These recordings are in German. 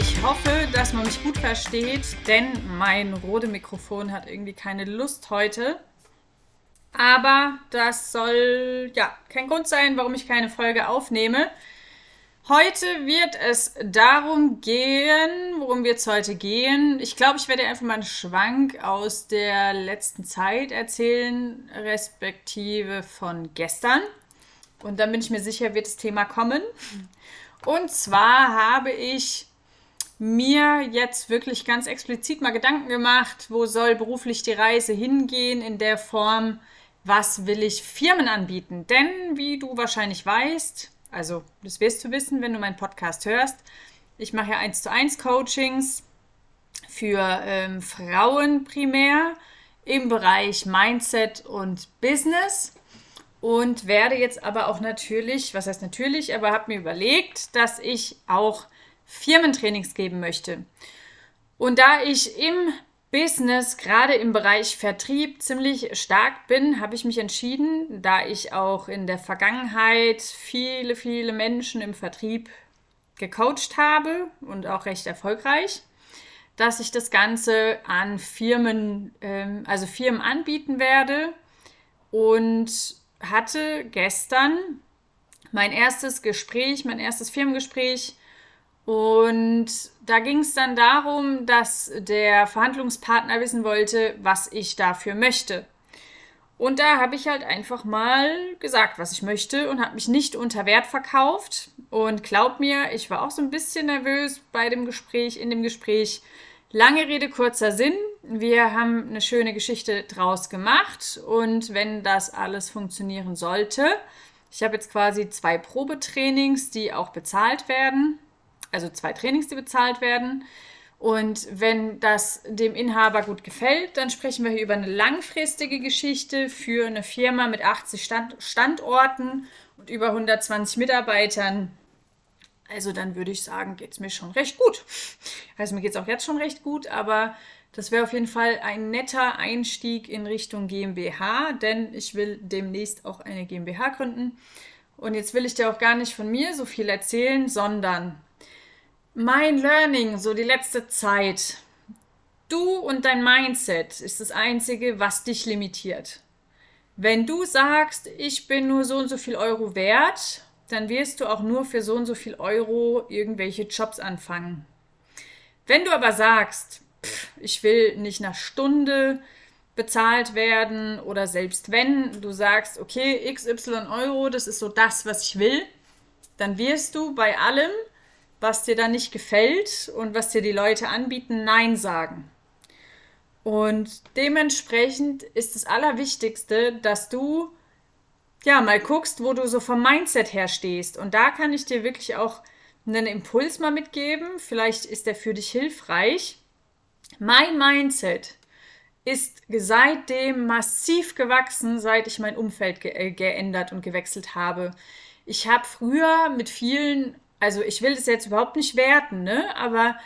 Ich hoffe, dass man mich gut versteht, denn mein Rode Mikrofon hat irgendwie keine Lust heute. Aber das soll ja kein Grund sein, warum ich keine Folge aufnehme. Heute wird es darum gehen, worum wird es heute gehen. Ich glaube, ich werde einfach mal einen Schwank aus der letzten Zeit erzählen, respektive von gestern. Und dann bin ich mir sicher, wird das Thema kommen. Und zwar habe ich mir jetzt wirklich ganz explizit mal Gedanken gemacht, wo soll beruflich die Reise hingehen in der Form, was will ich Firmen anbieten? Denn wie du wahrscheinlich weißt, also das wirst du wissen, wenn du meinen Podcast hörst, ich mache ja 1 zu 1 Coachings für ähm, Frauen primär im Bereich Mindset und Business und werde jetzt aber auch natürlich, was heißt natürlich, aber habe mir überlegt, dass ich auch Firmentrainings geben möchte. Und da ich im Business, gerade im Bereich Vertrieb, ziemlich stark bin, habe ich mich entschieden, da ich auch in der Vergangenheit viele, viele Menschen im Vertrieb gecoacht habe und auch recht erfolgreich, dass ich das Ganze an Firmen, ähm, also Firmen anbieten werde und hatte gestern mein erstes Gespräch, mein erstes Firmengespräch und da ging es dann darum, dass der Verhandlungspartner wissen wollte, was ich dafür möchte. Und da habe ich halt einfach mal gesagt, was ich möchte und habe mich nicht unter Wert verkauft. Und glaub mir, ich war auch so ein bisschen nervös bei dem Gespräch, in dem Gespräch. Lange Rede, kurzer Sinn. Wir haben eine schöne Geschichte draus gemacht. Und wenn das alles funktionieren sollte, ich habe jetzt quasi zwei Probetrainings, die auch bezahlt werden also zwei Trainings, die bezahlt werden. Und wenn das dem Inhaber gut gefällt, dann sprechen wir hier über eine langfristige Geschichte für eine Firma mit 80 Stand Standorten und über 120 Mitarbeitern. Also dann würde ich sagen, geht es mir schon recht gut. Also mir geht es auch jetzt schon recht gut, aber das wäre auf jeden Fall ein netter Einstieg in Richtung GmbH, denn ich will demnächst auch eine GmbH gründen. Und jetzt will ich dir auch gar nicht von mir so viel erzählen, sondern mein Learning, so die letzte Zeit. Du und dein Mindset ist das Einzige, was dich limitiert. Wenn du sagst, ich bin nur so und so viel Euro wert, dann wirst du auch nur für so und so viel Euro irgendwelche Jobs anfangen. Wenn du aber sagst, pff, ich will nicht nach Stunde bezahlt werden oder selbst wenn du sagst, okay, XY Euro, das ist so das, was ich will, dann wirst du bei allem was dir dann nicht gefällt und was dir die Leute anbieten, Nein sagen. Und dementsprechend ist das Allerwichtigste, dass du ja mal guckst, wo du so vom Mindset her stehst. Und da kann ich dir wirklich auch einen Impuls mal mitgeben. Vielleicht ist der für dich hilfreich. Mein Mindset ist seitdem massiv gewachsen, seit ich mein Umfeld ge äh, geändert und gewechselt habe. Ich habe früher mit vielen also ich will das jetzt überhaupt nicht werten, ne? Aber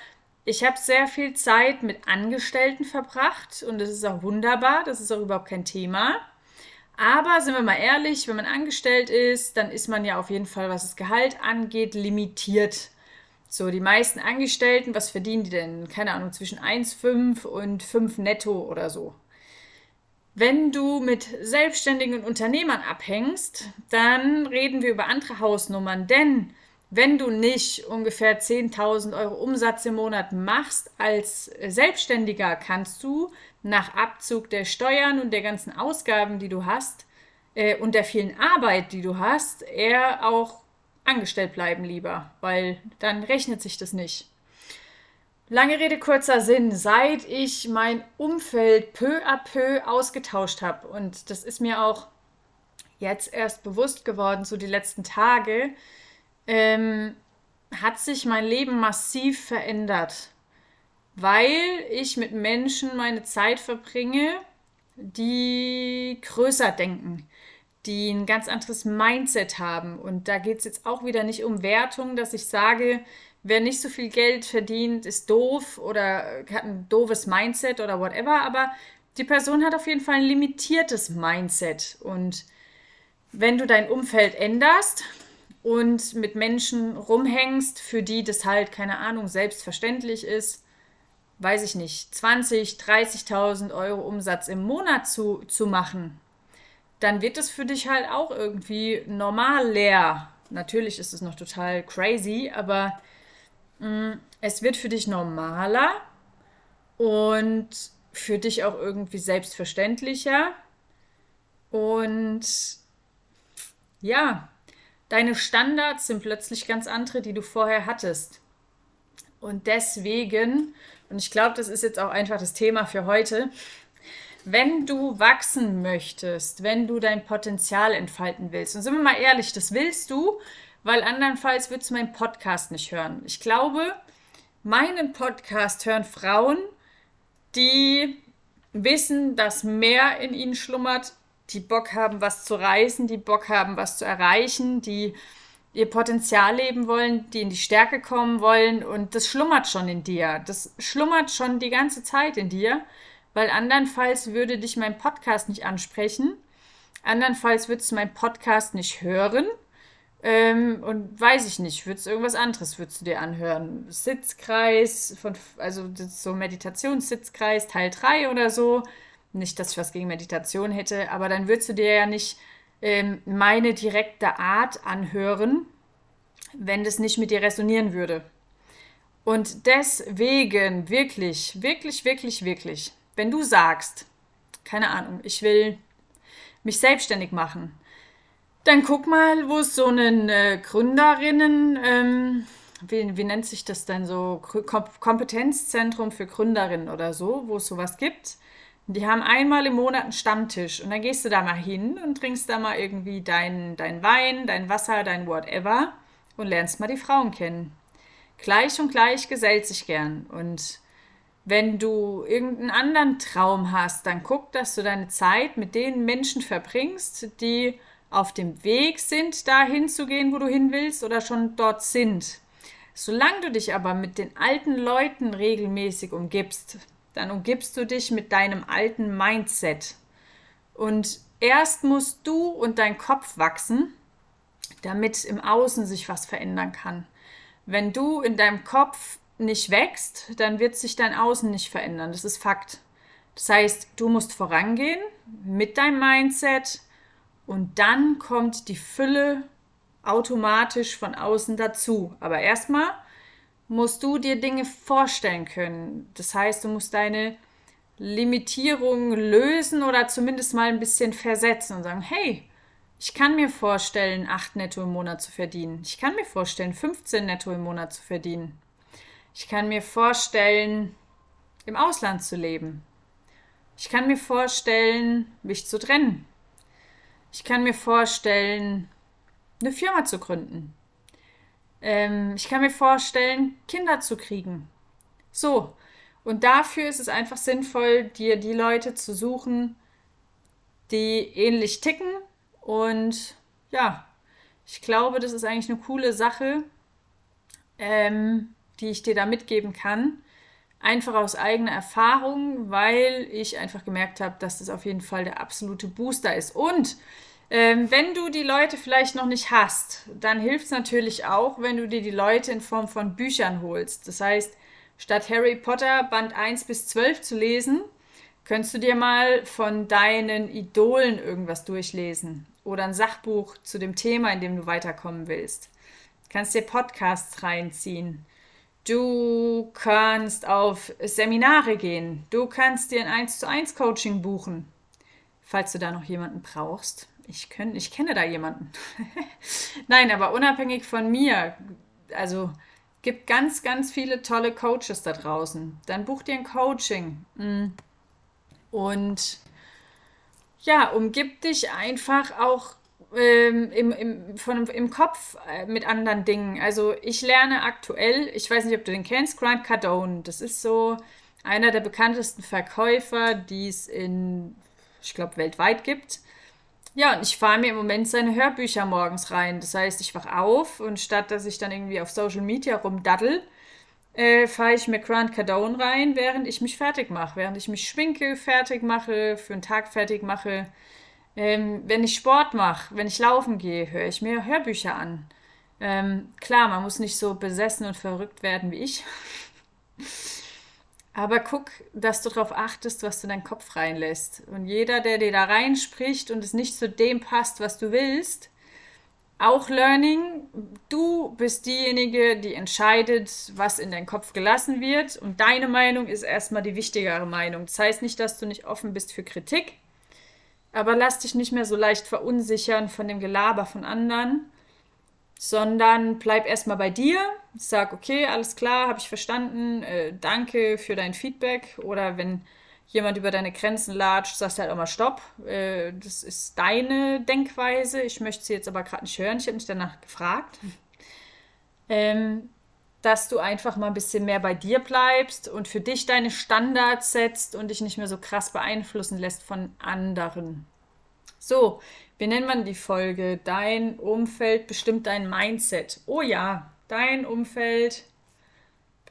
ich habe sehr viel Zeit mit Angestellten verbracht und das ist auch wunderbar, das ist auch überhaupt kein Thema. Aber sind wir mal ehrlich, wenn man angestellt ist, dann ist man ja auf jeden Fall, was das Gehalt angeht, limitiert. So, die meisten Angestellten, was verdienen die denn? Keine Ahnung, zwischen 1,5 und 5 netto oder so. Wenn du mit selbstständigen Unternehmern abhängst, dann reden wir über andere Hausnummern, denn wenn du nicht ungefähr 10.000 Euro Umsatz im Monat machst als Selbstständiger, kannst du nach Abzug der Steuern und der ganzen Ausgaben, die du hast äh, und der vielen Arbeit, die du hast, eher auch angestellt bleiben lieber, weil dann rechnet sich das nicht. Lange Rede, kurzer Sinn, seit ich mein Umfeld peu à peu ausgetauscht habe und das ist mir auch jetzt erst bewusst geworden, so die letzten Tage, ähm, hat sich mein Leben massiv verändert, weil ich mit Menschen meine Zeit verbringe, die größer denken, die ein ganz anderes Mindset haben. Und da geht es jetzt auch wieder nicht um Wertung, dass ich sage, wer nicht so viel Geld verdient, ist doof oder hat ein doofes Mindset oder whatever, aber die Person hat auf jeden Fall ein limitiertes Mindset. Und wenn du dein Umfeld änderst, und mit Menschen rumhängst, für die das halt, keine Ahnung, selbstverständlich ist, weiß ich nicht, 20, 30.000 Euro Umsatz im Monat zu, zu machen, dann wird es für dich halt auch irgendwie normal leer. Natürlich ist es noch total crazy, aber mh, mm, es wird für dich normaler und für dich auch irgendwie selbstverständlicher. Und ja, deine Standards sind plötzlich ganz andere, die du vorher hattest. Und deswegen, und ich glaube, das ist jetzt auch einfach das Thema für heute, wenn du wachsen möchtest, wenn du dein Potenzial entfalten willst, und sind wir mal ehrlich, das willst du, weil andernfalls würdest du meinen Podcast nicht hören. Ich glaube, meinen Podcast hören Frauen, die wissen, dass mehr in ihnen schlummert, die Bock haben, was zu reißen, die Bock haben, was zu erreichen, die ihr Potenzial leben wollen, die in die Stärke kommen wollen und das schlummert schon in dir. Das schlummert schon die ganze Zeit in dir, weil andernfalls würde dich mein Podcast nicht ansprechen. Andernfalls würdest du meinen Podcast nicht hören. Ähm, und weiß ich nicht, würdest irgendwas anderes würdest du dir anhören? Sitzkreis, von, also so Meditationssitzkreis Teil 3 oder so. Nicht, dass ich was gegen Meditation hätte, aber dann würdest du dir ja nicht ähm, meine direkte Art anhören, wenn das nicht mit dir resonieren würde. Und deswegen, wirklich, wirklich, wirklich, wirklich, wenn du sagst, keine Ahnung, ich will mich selbstständig machen, dann guck mal, wo es so einen äh, Gründerinnen, ähm, wie, wie nennt sich das denn so, Kompetenzzentrum für Gründerinnen oder so, wo es sowas gibt. Die haben einmal im Monat einen Stammtisch und dann gehst du da mal hin und trinkst da mal irgendwie dein, dein Wein, dein Wasser, dein whatever und lernst mal die Frauen kennen. Gleich und gleich gesellt sich gern. Und wenn du irgendeinen anderen Traum hast, dann guck, dass du deine Zeit mit den Menschen verbringst, die auf dem Weg sind, dahin zu gehen, wo du hin willst oder schon dort sind. Solange du dich aber mit den alten Leuten regelmäßig umgibst, dann umgibst du dich mit deinem alten Mindset. Und erst musst du und dein Kopf wachsen, damit im Außen sich was verändern kann. Wenn du in deinem Kopf nicht wächst, dann wird sich dein Außen nicht verändern. Das ist Fakt. Das heißt, du musst vorangehen mit deinem Mindset, und dann kommt die Fülle automatisch von außen dazu. Aber erstmal musst du dir Dinge vorstellen können. Das heißt, du musst deine Limitierung lösen oder zumindest mal ein bisschen versetzen und sagen, hey, ich kann mir vorstellen, 8 netto im Monat zu verdienen. Ich kann mir vorstellen, 15 netto im Monat zu verdienen. Ich kann mir vorstellen, im Ausland zu leben. Ich kann mir vorstellen, mich zu trennen. Ich kann mir vorstellen, eine Firma zu gründen. Ähm, ich kann mir vorstellen, Kinder zu kriegen. So. Und dafür ist es einfach sinnvoll, dir die Leute zu suchen, die ähnlich ticken. Und ja, ich glaube, das ist eigentlich eine coole Sache, ähm, die ich dir da mitgeben kann. Einfach aus eigener Erfahrung, weil ich einfach gemerkt habe, dass das auf jeden Fall der absolute Booster ist. Und ähm, wenn du die Leute vielleicht noch nicht hast, dann hilft es natürlich auch, wenn du dir die Leute in Form von Büchern holst. Das heißt, statt Harry Potter Band 1 bis 12 zu lesen, könntest du dir mal von deinen Idolen irgendwas durchlesen oder ein Sachbuch zu dem Thema, in dem du weiterkommen willst. Du kannst dir Podcasts reinziehen. Du kannst auf Seminare gehen. Du kannst dir ein 1 zu 1 Coaching buchen, falls du da noch jemanden brauchst. Ich, könnt, ich kenne da jemanden. Nein, aber unabhängig von mir, also gibt ganz, ganz viele tolle Coaches da draußen. Dann buch dir ein Coaching. Mm. Und ja, umgib dich einfach auch ähm, im, im, von, im Kopf äh, mit anderen Dingen. Also ich lerne aktuell, ich weiß nicht, ob du den kennst, Grant Cardone. Das ist so einer der bekanntesten Verkäufer, die es in, ich glaube, weltweit gibt. Ja, und ich fahre mir im Moment seine Hörbücher morgens rein. Das heißt, ich wach auf und statt dass ich dann irgendwie auf Social Media rumdaddel, äh, fahre ich mir Grant Cardone rein, während ich mich fertig mache, während ich mich schminke, fertig mache, für einen Tag fertig mache. Ähm, wenn ich Sport mache, wenn ich laufen gehe, höre ich mir Hörbücher an. Ähm, klar, man muss nicht so besessen und verrückt werden wie ich. Aber guck, dass du darauf achtest, was du in deinen Kopf reinlässt. Und jeder, der dir da reinspricht und es nicht zu dem passt, was du willst, auch Learning, du bist diejenige, die entscheidet, was in deinen Kopf gelassen wird. Und deine Meinung ist erstmal die wichtigere Meinung. Das heißt nicht, dass du nicht offen bist für Kritik, aber lass dich nicht mehr so leicht verunsichern von dem Gelaber von anderen, sondern bleib erstmal bei dir. Sag, okay, alles klar, habe ich verstanden, äh, danke für dein Feedback. Oder wenn jemand über deine Grenzen latscht, sagst du halt auch mal Stopp. Äh, das ist deine Denkweise. Ich möchte sie jetzt aber gerade nicht hören. Ich habe mich danach gefragt. Ähm, dass du einfach mal ein bisschen mehr bei dir bleibst und für dich deine Standards setzt und dich nicht mehr so krass beeinflussen lässt von anderen. So, wie nennt man die Folge? Dein Umfeld bestimmt dein Mindset. Oh ja, dein Umfeld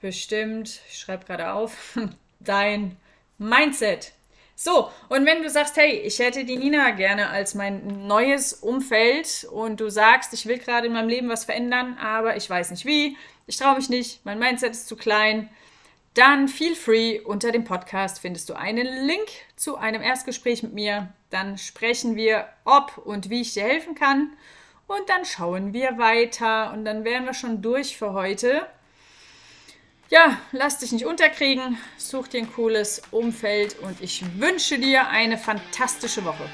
bestimmt, ich schreibe gerade auf, dein Mindset. So, und wenn du sagst, hey, ich hätte die Nina gerne als mein neues Umfeld und du sagst, ich will gerade in meinem Leben was verändern, aber ich weiß nicht wie, ich traue mich nicht, mein Mindset ist zu klein, dann feel free. Unter dem Podcast findest du einen Link zu einem Erstgespräch mit mir. Dann sprechen wir, ob und wie ich dir helfen kann. Und dann schauen wir weiter. Und dann wären wir schon durch für heute. Ja, lass dich nicht unterkriegen. Such dir ein cooles Umfeld und ich wünsche dir eine fantastische Woche.